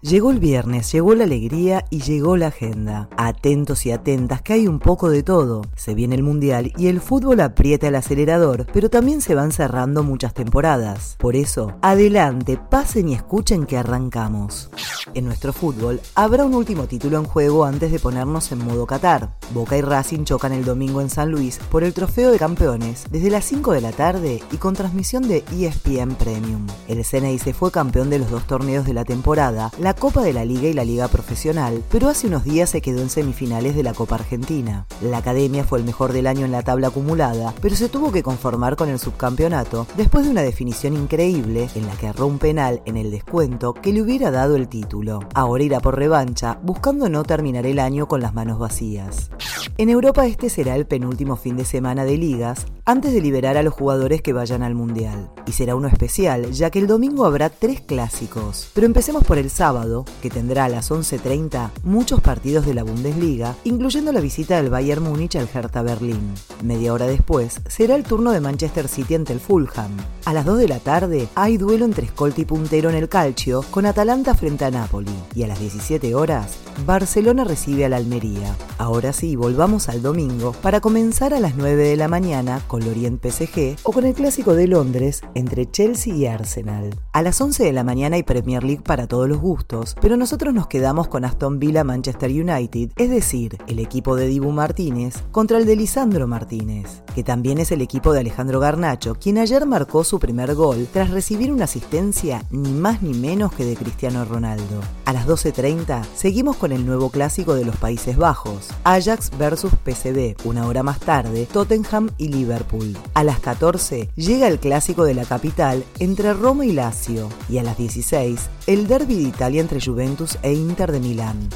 Llegó el viernes, llegó la alegría y llegó la agenda. Atentos y atentas que hay un poco de todo. Se viene el mundial y el fútbol aprieta el acelerador, pero también se van cerrando muchas temporadas. Por eso, adelante, pasen y escuchen que arrancamos. En nuestro fútbol habrá un último título en juego antes de ponernos en modo Qatar. Boca y Racing chocan el domingo en San Luis por el trofeo de campeones desde las 5 de la tarde y con transmisión de ESPN Premium. El se fue campeón de los dos torneos de la temporada, la Copa de la Liga y la Liga Profesional, pero hace unos días se quedó en semifinales de la Copa Argentina. La Academia fue el mejor del año en la tabla acumulada, pero se tuvo que conformar con el subcampeonato después de una definición increíble en la que erró un penal en el descuento que le hubiera dado el título. Ahora irá por revancha, buscando no terminar el año con las manos vacías. En Europa este será el penúltimo fin de semana de ligas antes de liberar a los jugadores que vayan al Mundial. Y será uno especial, ya que el domingo habrá tres clásicos. Pero empecemos por el sábado, que tendrá a las 11.30 muchos partidos de la Bundesliga, incluyendo la visita del Bayern Múnich al Hertha Berlín. Media hora después será el turno de Manchester City ante el Fulham. A las 2 de la tarde hay duelo entre escolta y puntero en el Calcio con Atalanta frente a Napoli. Y a las 17 horas, Barcelona recibe al Almería. Ahora sí, volvamos al domingo para comenzar a las 9 de la mañana con Lorient PSG o con el clásico de Londres entre Chelsea y Arsenal. A las 11 de la mañana hay Premier League para todos los gustos, pero nosotros nos quedamos con Aston Villa Manchester United, es decir, el equipo de Dibu Martínez contra el de Lisandro Martínez, que también es el equipo de Alejandro Garnacho, quien ayer marcó su primer gol tras recibir una asistencia ni más ni menos que de Cristiano Ronaldo. A las 12.30 seguimos con el nuevo clásico de los Países Bajos, Ajax versus PSV, una hora más tarde, Tottenham y Liverpool. A las 14 llega el clásico de la capital entre Roma y Lazio, y a las 16 el derby de Italia entre Juventus e Inter de Milán.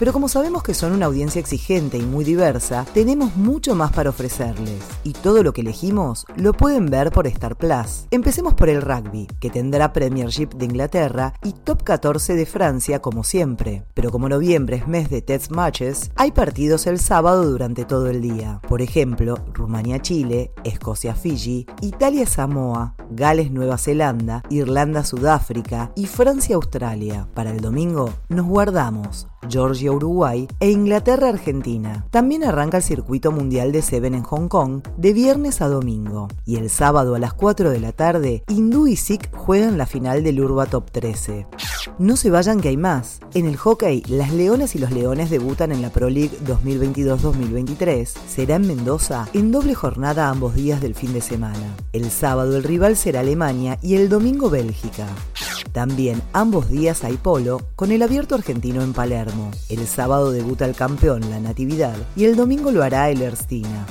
Pero como sabemos que son una audiencia exigente y muy diversa, tenemos mucho más para ofrecerles. Y todo lo que elegimos lo pueden ver por Star Plus. Empecemos por el rugby, que tendrá Premiership de Inglaterra y Top 14 de Francia como siempre. Pero como noviembre es mes de test matches, hay partidos el sábado durante todo el día. Por ejemplo, Rumania-Chile, Escocia-Fiji, Italia-Samoa, Gales-Nueva Zelanda, Irlanda-Sudáfrica y Francia-Australia. Para el domingo nos guardamos Georgia-Uruguay e Inglaterra-Argentina. También arranca el circuito mundial de Seven en Hong Kong de viernes a domingo. Y el sábado a las 4 de la tarde, Hindú y Sikh juegan la final del Urba Top 13. No se vayan que hay más. En el hockey, las Leonas y los Leones debutan en la Pro League 2022-2023. Será en Mendoza en doble jornada ambos días del fin de semana. El sábado el rival será Alemania y el domingo Bélgica. También ambos días hay polo con el abierto argentino en Palermo. El sábado debuta el campeón, la Natividad, y el domingo lo hará el Erstina.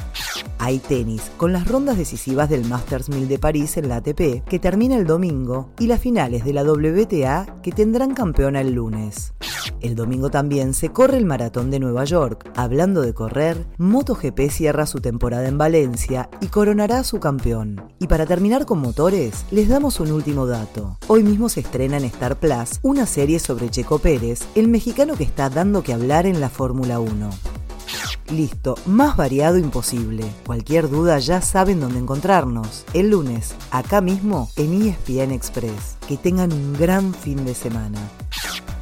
Hay tenis, con las rondas decisivas del Masters 1000 de París en la ATP, que termina el domingo, y las finales de la WTA, que tendrán campeona el lunes. El domingo también se corre el maratón de Nueva York. Hablando de correr, MotoGP cierra su temporada en Valencia y coronará a su campeón. Y para terminar con motores, les damos un último dato. Hoy mismo se estrena en Star Plus una serie sobre Checo Pérez, el mexicano que está dando que hablar en la Fórmula 1. Listo, más variado imposible. Cualquier duda ya saben dónde encontrarnos. El lunes, acá mismo, en ESPN Express. Que tengan un gran fin de semana.